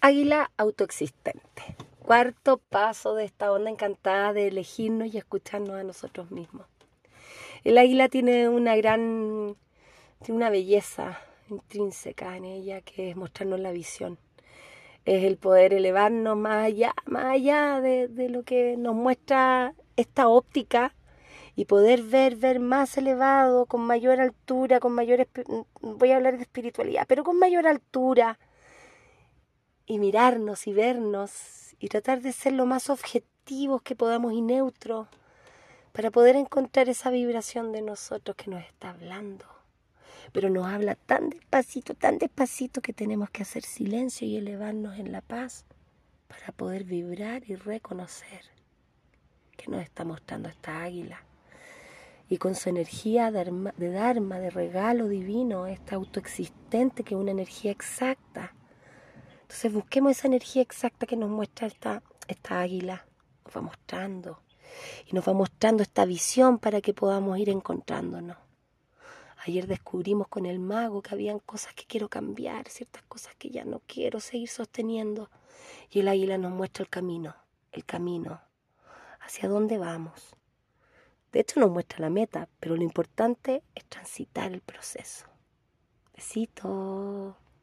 Águila autoexistente. Cuarto paso de esta onda encantada de elegirnos y escucharnos a nosotros mismos. El águila tiene una gran, tiene una belleza intrínseca en ella que es mostrarnos la visión. Es el poder elevarnos más allá, más allá de, de lo que nos muestra esta óptica y poder ver, ver más elevado, con mayor altura, con mayor, voy a hablar de espiritualidad, pero con mayor altura, y mirarnos y vernos y tratar de ser lo más objetivos que podamos y neutros para poder encontrar esa vibración de nosotros que nos está hablando. Pero nos habla tan despacito, tan despacito que tenemos que hacer silencio y elevarnos en la paz para poder vibrar y reconocer que nos está mostrando esta águila y con su energía de Dharma, de regalo divino, esta autoexistente, que es una energía exacta. Entonces busquemos esa energía exacta que nos muestra esta, esta águila, nos va mostrando, y nos va mostrando esta visión para que podamos ir encontrándonos. Ayer descubrimos con el mago que habían cosas que quiero cambiar, ciertas cosas que ya no quiero seguir sosteniendo. Y el águila nos muestra el camino, el camino, hacia dónde vamos. De hecho nos muestra la meta, pero lo importante es transitar el proceso. Besito.